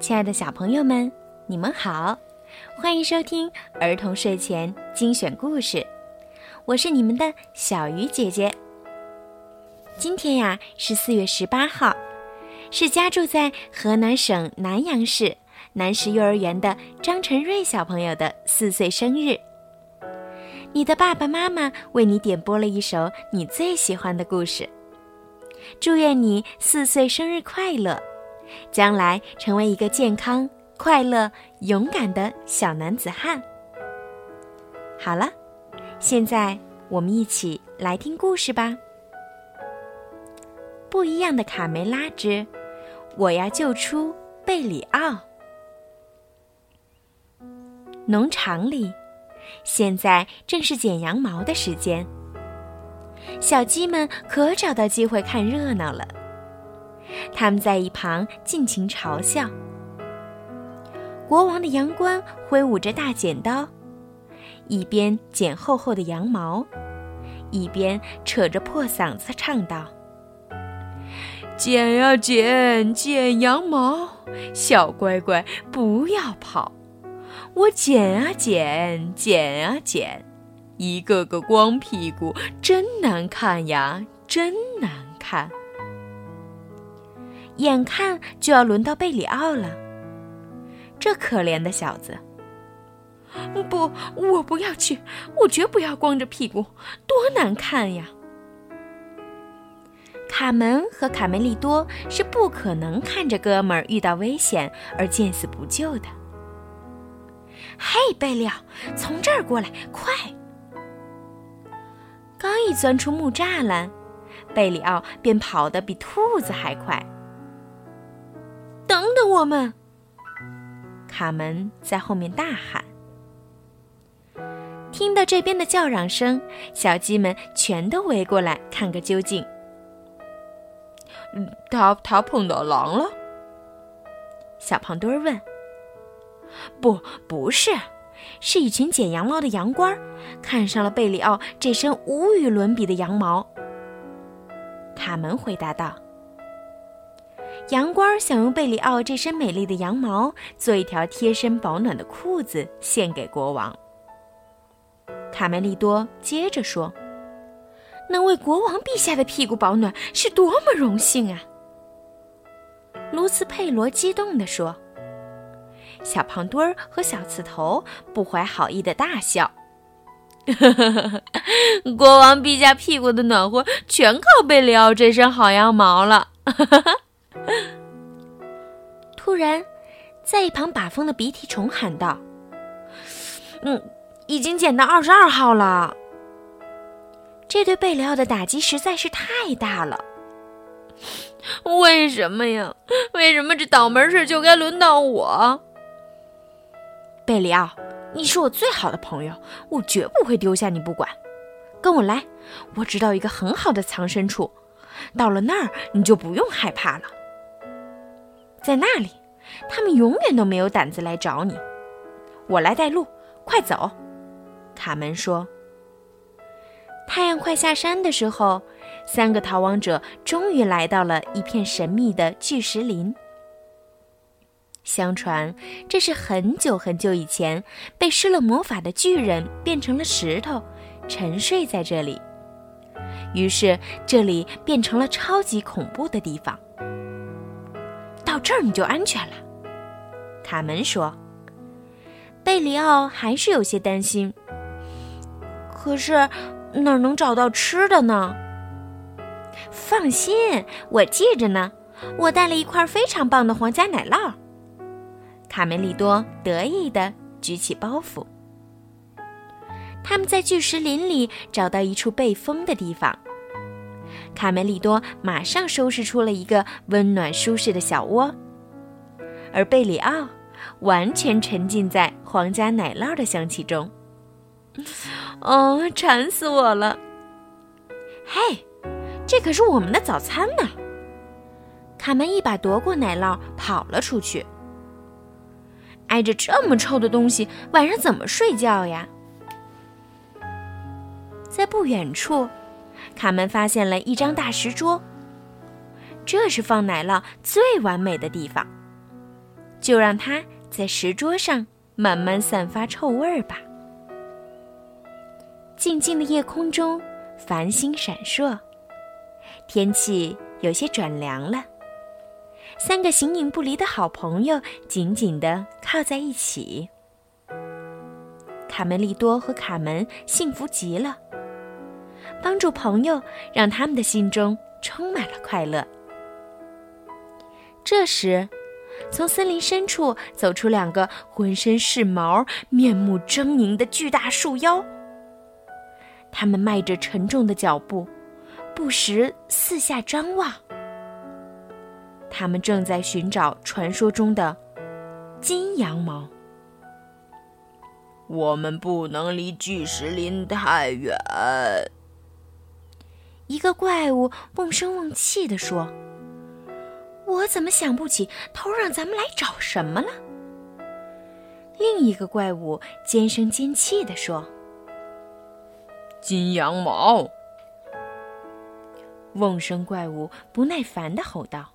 亲爱的小朋友们，你们好，欢迎收听儿童睡前精选故事，我是你们的小鱼姐姐。今天呀是四月十八号，是家住在河南省南阳市南石幼儿园的张晨瑞小朋友的四岁生日。你的爸爸妈妈为你点播了一首你最喜欢的故事，祝愿你四岁生日快乐！将来成为一个健康、快乐、勇敢的小男子汉。好了，现在我们一起来听故事吧。不一样的卡梅拉之，我要救出贝里奥。农场里，现在正是剪羊毛的时间，小鸡们可找到机会看热闹了。他们在一旁尽情嘲笑。国王的羊倌挥舞着大剪刀，一边剪厚厚的羊毛，一边扯着破嗓子唱道：“剪呀剪，剪羊毛，小乖乖不要跑。我剪啊剪，剪啊剪，一个个光屁股，真难看呀，真难看。”眼看就要轮到贝里奥了，这可怜的小子！不，我不要去，我绝不要光着屁股，多难看呀！卡门和卡梅利多是不可能看着哥们儿遇到危险而见死不救的。嘿，贝里奥，从这儿过来，快！刚一钻出木栅栏，贝里奥便跑得比兔子还快。等等我们！卡门在后面大喊。听到这边的叫嚷声，小鸡们全都围过来看个究竟。他他碰到狼了？小胖墩儿问。不，不是，是一群剪羊毛的羊倌看上了贝里奥这身无与伦比的羊毛。卡门回答道。羊倌想用贝里奥这身美丽的羊毛做一条贴身保暖的裤子献给国王。卡梅利多接着说：“能为国王陛下的屁股保暖是多么荣幸啊！”卢斯佩罗激动地说。小胖墩儿和小刺头不怀好意的大笑：“ 国王陛下屁股的暖和全靠贝里奥这身好羊毛了。” 突然，在一旁把风的鼻涕虫喊道：“嗯，已经捡到二十二号了。”这对贝里奥的打击实在是太大了。为什么呀？为什么这倒霉事就该轮到我？贝里奥，你是我最好的朋友，我绝不会丢下你不管。跟我来，我知道一个很好的藏身处，到了那儿你就不用害怕了。在那里，他们永远都没有胆子来找你。我来带路，快走！卡门说。太阳快下山的时候，三个逃亡者终于来到了一片神秘的巨石林。相传，这是很久很久以前被施了魔法的巨人变成了石头，沉睡在这里。于是，这里变成了超级恐怖的地方。这儿你就安全了，卡门说。贝里奥还是有些担心。可是哪儿能找到吃的呢？放心，我记着呢。我带了一块非常棒的皇家奶酪。卡梅利多得意地举起包袱。他们在巨石林里找到一处背风的地方。卡梅利多马上收拾出了一个温暖舒适的小窝，而贝里奥完全沉浸在皇家奶酪的香气中。哦，馋死我了！嘿，这可是我们的早餐呢！卡门一把夺过奶酪，跑了出去。挨着这么臭的东西，晚上怎么睡觉呀？在不远处。卡门发现了一张大石桌，这是放奶酪最完美的地方。就让它在石桌上慢慢散发臭味儿吧。静静的夜空中，繁星闪烁，天气有些转凉了。三个形影不离的好朋友紧紧地靠在一起。卡梅利多和卡门幸福极了。帮助朋友，让他们的心中充满了快乐。这时，从森林深处走出两个浑身是毛、面目狰狞的巨大树妖。他们迈着沉重的脚步，不时四下张望。他们正在寻找传说中的金羊毛。我们不能离巨石林太远。一个怪物瓮声瓮气地说：“我怎么想不起头让咱们来找什么了？”另一个怪物尖声尖气地说：“金羊毛。”瓮声怪物不耐烦地吼道：“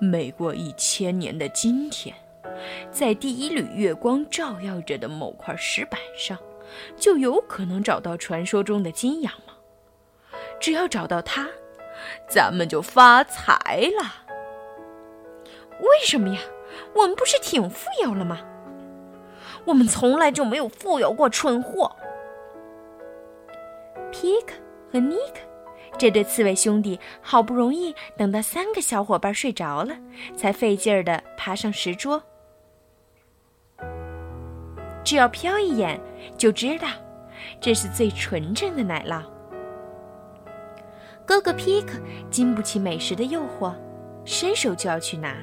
每过一千年的今天，在第一缕月光照耀着的某块石板上，就有可能找到传说中的金羊毛。”只要找到它，咱们就发财了。为什么呀？我们不是挺富有了吗？我们从来就没有富有过，蠢货。皮克和尼克这对刺猬兄弟好不容易等到三个小伙伴睡着了，才费劲儿的爬上石桌。只要瞟一眼就知道，这是最纯正的奶酪。哥哥皮克经不起美食的诱惑，伸手就要去拿。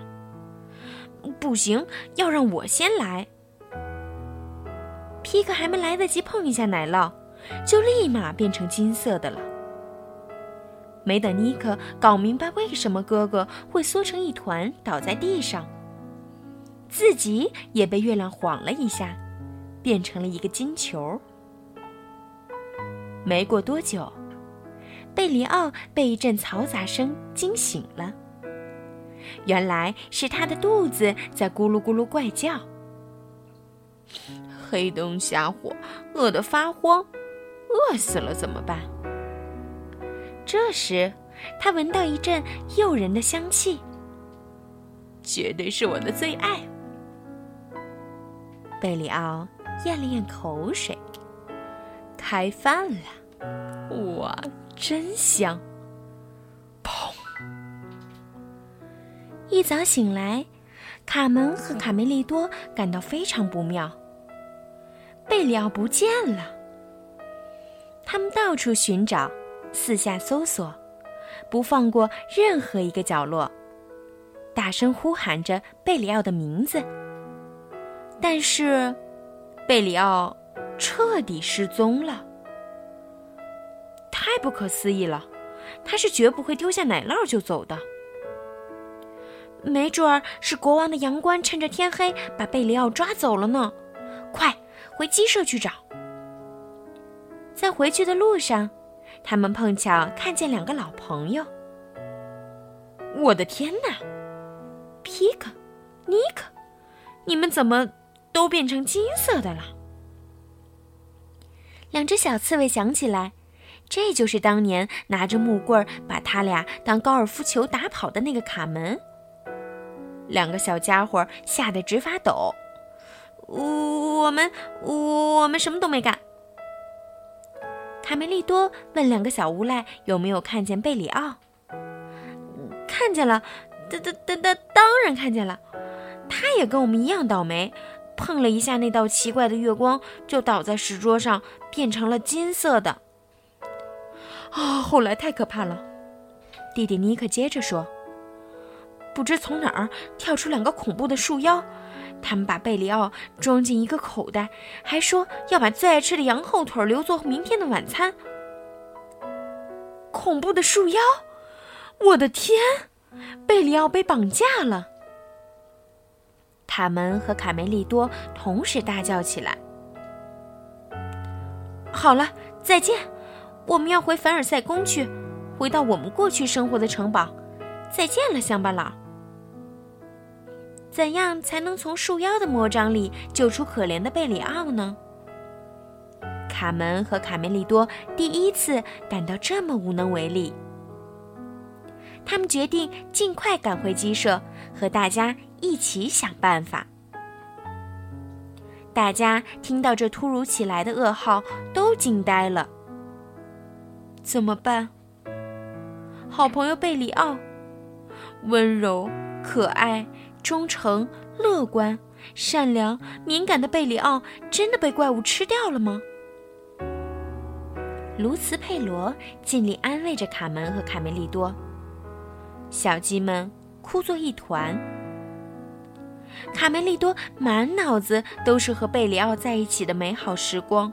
不行，要让我先来。皮克还没来得及碰一下奶酪，就立马变成金色的了。没等尼克搞明白为什么哥哥会缩成一团倒在地上，自己也被月亮晃了一下，变成了一个金球。没过多久。贝里奥被一阵嘈杂声惊醒了，原来是他的肚子在咕噜咕噜怪叫。黑灯瞎火，饿得发慌，饿死了怎么办？这时，他闻到一阵诱人的香气，绝对是我的最爱。贝里奥咽了咽口水，开饭了，哇！真香！砰！一早醒来，卡门和卡梅利多感到非常不妙。贝里奥不见了。他们到处寻找，四下搜索，不放过任何一个角落，大声呼喊着贝里奥的名字。但是，贝里奥彻底失踪了。太不可思议了，他是绝不会丢下奶酪就走的。没准儿是国王的阳关趁着天黑把贝里奥抓走了呢。快回鸡舍去找。在回去的路上，他们碰巧看见两个老朋友。我的天哪，皮克、尼克，你们怎么都变成金色的了？两只小刺猬想起来。这就是当年拿着木棍把他俩当高尔夫球打跑的那个卡门。两个小家伙吓得直发抖。我我们我们什么都没干。卡梅利多问两个小无赖有没有看见贝里奥。看见了，当当当当当然看见了。他也跟我们一样倒霉，碰了一下那道奇怪的月光，就倒在石桌上，变成了金色的。啊！后来太可怕了，弟弟尼克接着说：“不知从哪儿跳出两个恐怖的树妖，他们把贝里奥装进一个口袋，还说要把最爱吃的羊后腿留作明天的晚餐。”恐怖的树妖！我的天！贝里奥被绑架了！卡门和卡梅利多同时大叫起来：“好了，再见！”我们要回凡尔赛宫去，回到我们过去生活的城堡。再见了，乡巴佬。怎样才能从树妖的魔掌里救出可怜的贝里奥呢？卡门和卡梅利多第一次感到这么无能为力。他们决定尽快赶回鸡舍，和大家一起想办法。大家听到这突如其来的噩耗，都惊呆了。怎么办？好朋友贝里奥，温柔、可爱、忠诚、乐观、善良、敏感的贝里奥，真的被怪物吃掉了吗？卢茨佩罗尽力安慰着卡门和卡梅利多。小鸡们哭作一团。卡梅利多满脑子都是和贝里奥在一起的美好时光。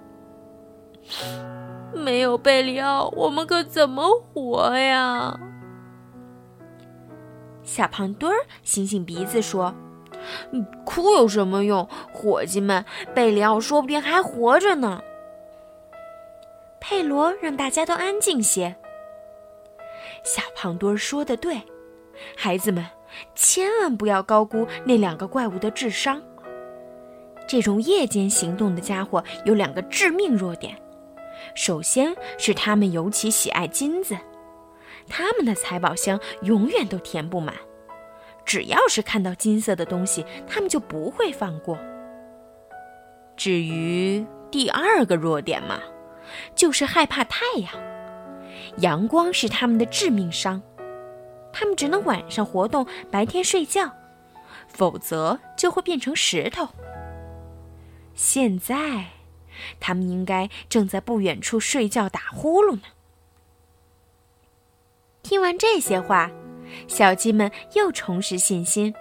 没有贝里奥，我们可怎么活呀？小胖墩儿醒醒鼻子说：“哭有什么用？伙计们，贝里奥说不定还活着呢。”佩罗让大家都安静些。小胖墩儿说的对，孩子们，千万不要高估那两个怪物的智商。这种夜间行动的家伙有两个致命弱点：首先是他们尤其喜爱金子，他们的财宝箱永远都填不满，只要是看到金色的东西，他们就不会放过。至于第二个弱点嘛。就是害怕太阳，阳光是他们的致命伤，他们只能晚上活动，白天睡觉，否则就会变成石头。现在，他们应该正在不远处睡觉打呼噜呢。听完这些话，小鸡们又重拾信心。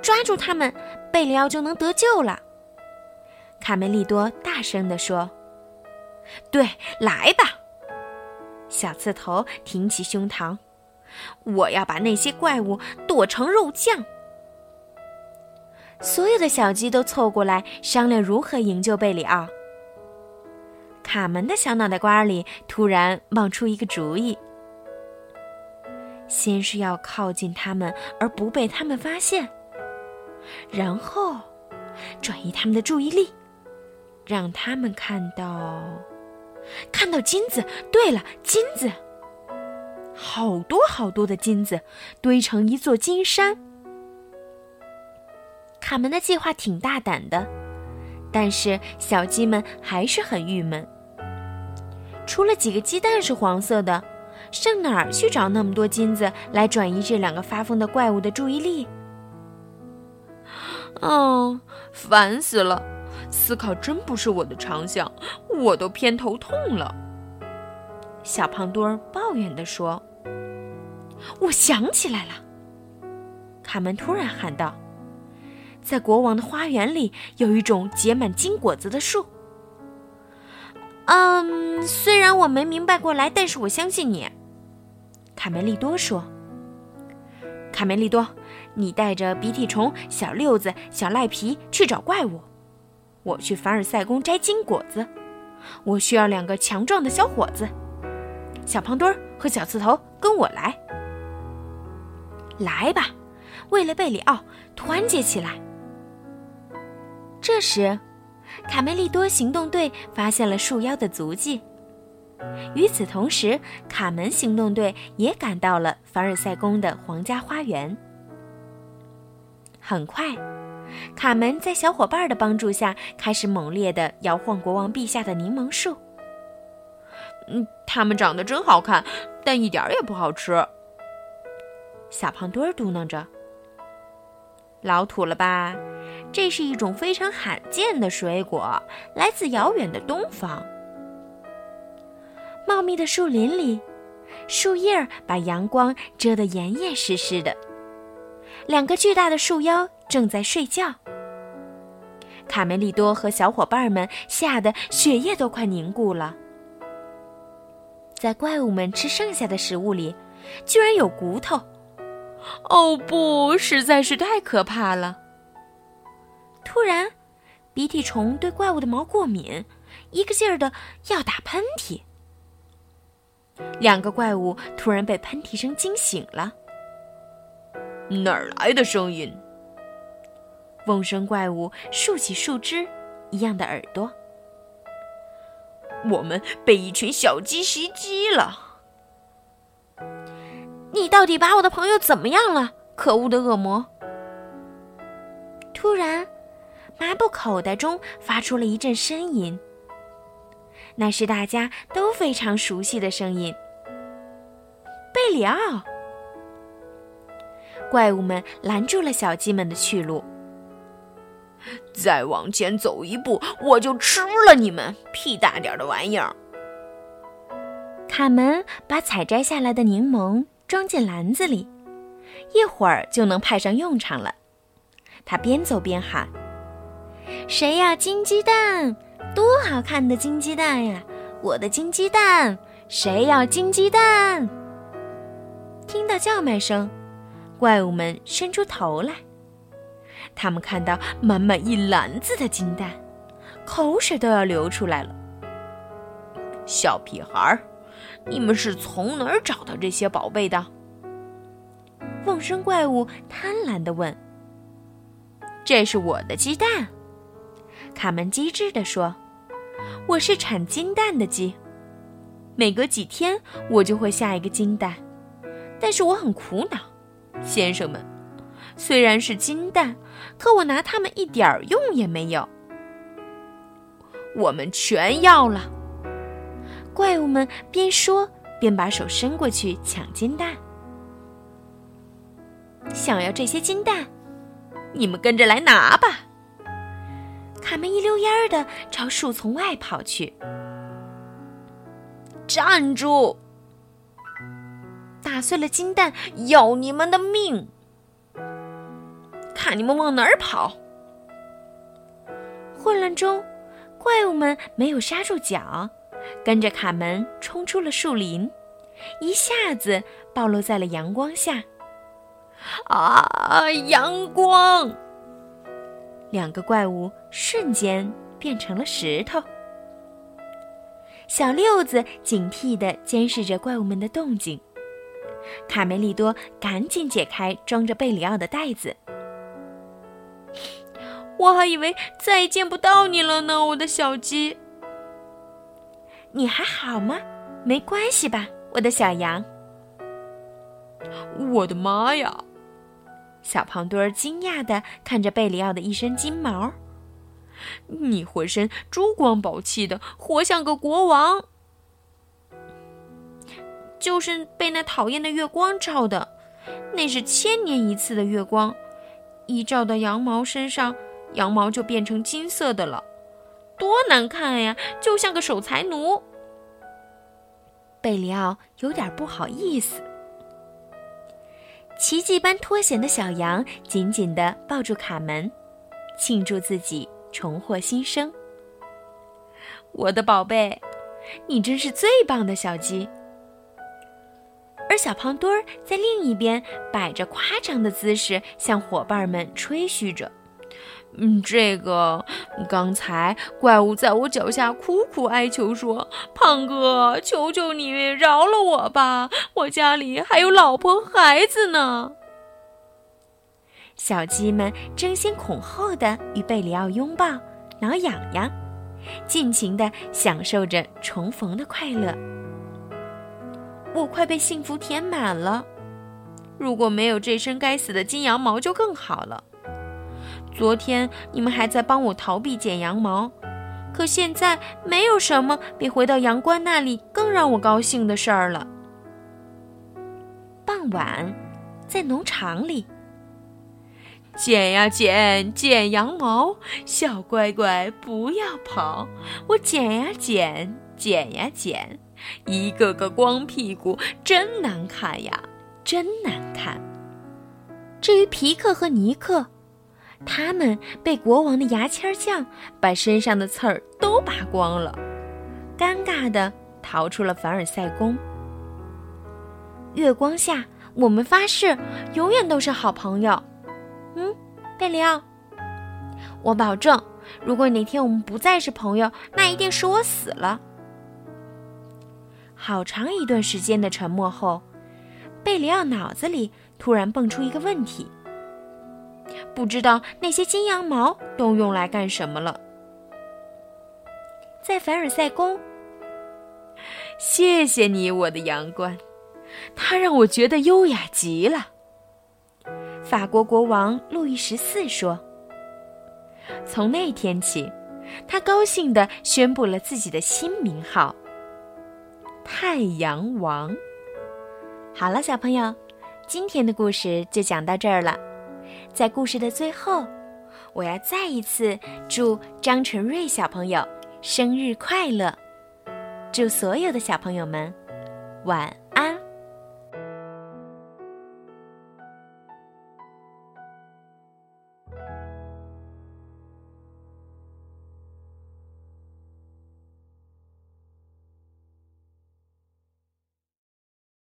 抓住他们，贝里奥就能得救了。卡梅利多大声地说。对，来吧！小刺头挺起胸膛，我要把那些怪物剁成肉酱。所有的小鸡都凑过来商量如何营救贝里奥。卡门的小脑袋瓜里突然冒出一个主意：先是要靠近他们而不被他们发现，然后转移他们的注意力，让他们看到。看到金子，对了，金子，好多好多的金子，堆成一座金山。卡门的计划挺大胆的，但是小鸡们还是很郁闷。除了几个鸡蛋是黄色的，上哪儿去找那么多金子来转移这两个发疯的怪物的注意力？哦，烦死了！思考真不是我的长项，我都偏头痛了。小胖墩儿抱怨地说：“我想起来了。”卡门突然喊道：“在国王的花园里有一种结满金果子的树。”嗯，虽然我没明白过来，但是我相信你。”卡梅利多说。“卡梅利多，你带着鼻涕虫、小六子、小赖皮去找怪物。”我去凡尔赛宫摘金果子，我需要两个强壮的小伙子，小胖墩儿和小刺头跟我来。来吧，为了贝里奥，团结起来。这时，卡梅利多行动队发现了树妖的足迹。与此同时，卡门行动队也赶到了凡尔赛宫的皇家花园。很快。卡门在小伙伴的帮助下，开始猛烈地摇晃国王陛下的柠檬树。嗯，它们长得真好看，但一点儿也不好吃。小胖墩儿嘟囔着：“老土了吧？这是一种非常罕见的水果，来自遥远的东方。”茂密的树林里，树叶把阳光遮得严严实实的。两个巨大的树妖。正在睡觉，卡梅利多和小伙伴们吓得血液都快凝固了。在怪物们吃剩下的食物里，居然有骨头！哦不，实在是太可怕了！突然，鼻涕虫对怪物的毛过敏，一个劲儿的要打喷嚏。两个怪物突然被喷嚏声惊醒了。哪儿来的声音？瓮声怪物竖起树枝一样的耳朵。我们被一群小鸡袭击了！你到底把我的朋友怎么样了？可恶的恶魔！突然，麻布口袋中发出了一阵呻吟。那是大家都非常熟悉的声音。贝里奥！怪物们拦住了小鸡们的去路。再往前走一步，我就吃了你们屁大点的玩意儿！卡门把采摘下来的柠檬装进篮子里，一会儿就能派上用场了。他边走边喊：“谁要金鸡蛋？多好看的金鸡蛋呀！我的金鸡蛋！谁要金鸡蛋？”听到叫卖声，怪物们伸出头来。他们看到满满一篮子的金蛋，口水都要流出来了。小屁孩儿，你们是从哪儿找到这些宝贝的？瓮声怪物贪婪地问。“这是我的鸡蛋。”卡门机智地说，“我是产金蛋的鸡，每隔几天我就会下一个金蛋，但是我很苦恼，先生们。”虽然是金蛋，可我拿它们一点儿用也没有。我们全要了。怪物们边说边把手伸过去抢金蛋。想要这些金蛋，你们跟着来拿吧。卡门一溜烟儿的朝树丛外跑去。站住！打碎了金蛋，要你们的命！看你们往哪儿跑！混乱中，怪物们没有刹住脚，跟着卡门冲出了树林，一下子暴露在了阳光下。啊！阳光！两个怪物瞬间变成了石头。小六子警惕地监视着怪物们的动静。卡梅利多赶紧解开装着贝里奥的袋子。我还以为再也见不到你了呢，我的小鸡。你还好吗？没关系吧，我的小羊。我的妈呀！小胖墩儿惊讶的看着贝里奥的一身金毛。你浑身珠光宝气的，活像个国王。就是被那讨厌的月光照的，那是千年一次的月光，一照到羊毛身上。羊毛就变成金色的了，多难看呀！就像个守财奴。贝里奥有点不好意思。奇迹般脱险的小羊紧紧地抱住卡门，庆祝自己重获新生。我的宝贝，你真是最棒的小鸡。而小胖墩儿在另一边摆着夸张的姿势，向伙伴们吹嘘着。嗯，这个刚才怪物在我脚下苦苦哀求说：“胖哥，求求你饶了我吧，我家里还有老婆孩子呢。”小鸡们争先恐后的与贝里奥拥抱、挠痒痒，尽情的享受着重逢的快乐。我快被幸福填满了，如果没有这身该死的金羊毛就更好了。昨天你们还在帮我逃避剪羊毛，可现在没有什么比回到羊倌那里更让我高兴的事儿了。傍晚，在农场里，剪呀剪，剪羊毛，小乖乖不要跑，我剪呀剪，剪呀剪，一个个光屁股，真难看呀，真难看。至于皮克和尼克。他们被国王的牙签匠把身上的刺儿都拔光了，尴尬的逃出了凡尔赛宫。月光下，我们发誓永远都是好朋友。嗯，贝里奥，我保证，如果哪天我们不再是朋友，那一定是我死了。好长一段时间的沉默后，贝里奥脑子里突然蹦出一个问题。不知道那些金羊毛都用来干什么了。在凡尔赛宫，谢谢你，我的阳关，它让我觉得优雅极了。法国国王路易十四说：“从那天起，他高兴地宣布了自己的新名号——太阳王。”好了，小朋友，今天的故事就讲到这儿了。在故事的最后，我要再一次祝张晨瑞小朋友生日快乐！祝所有的小朋友们晚。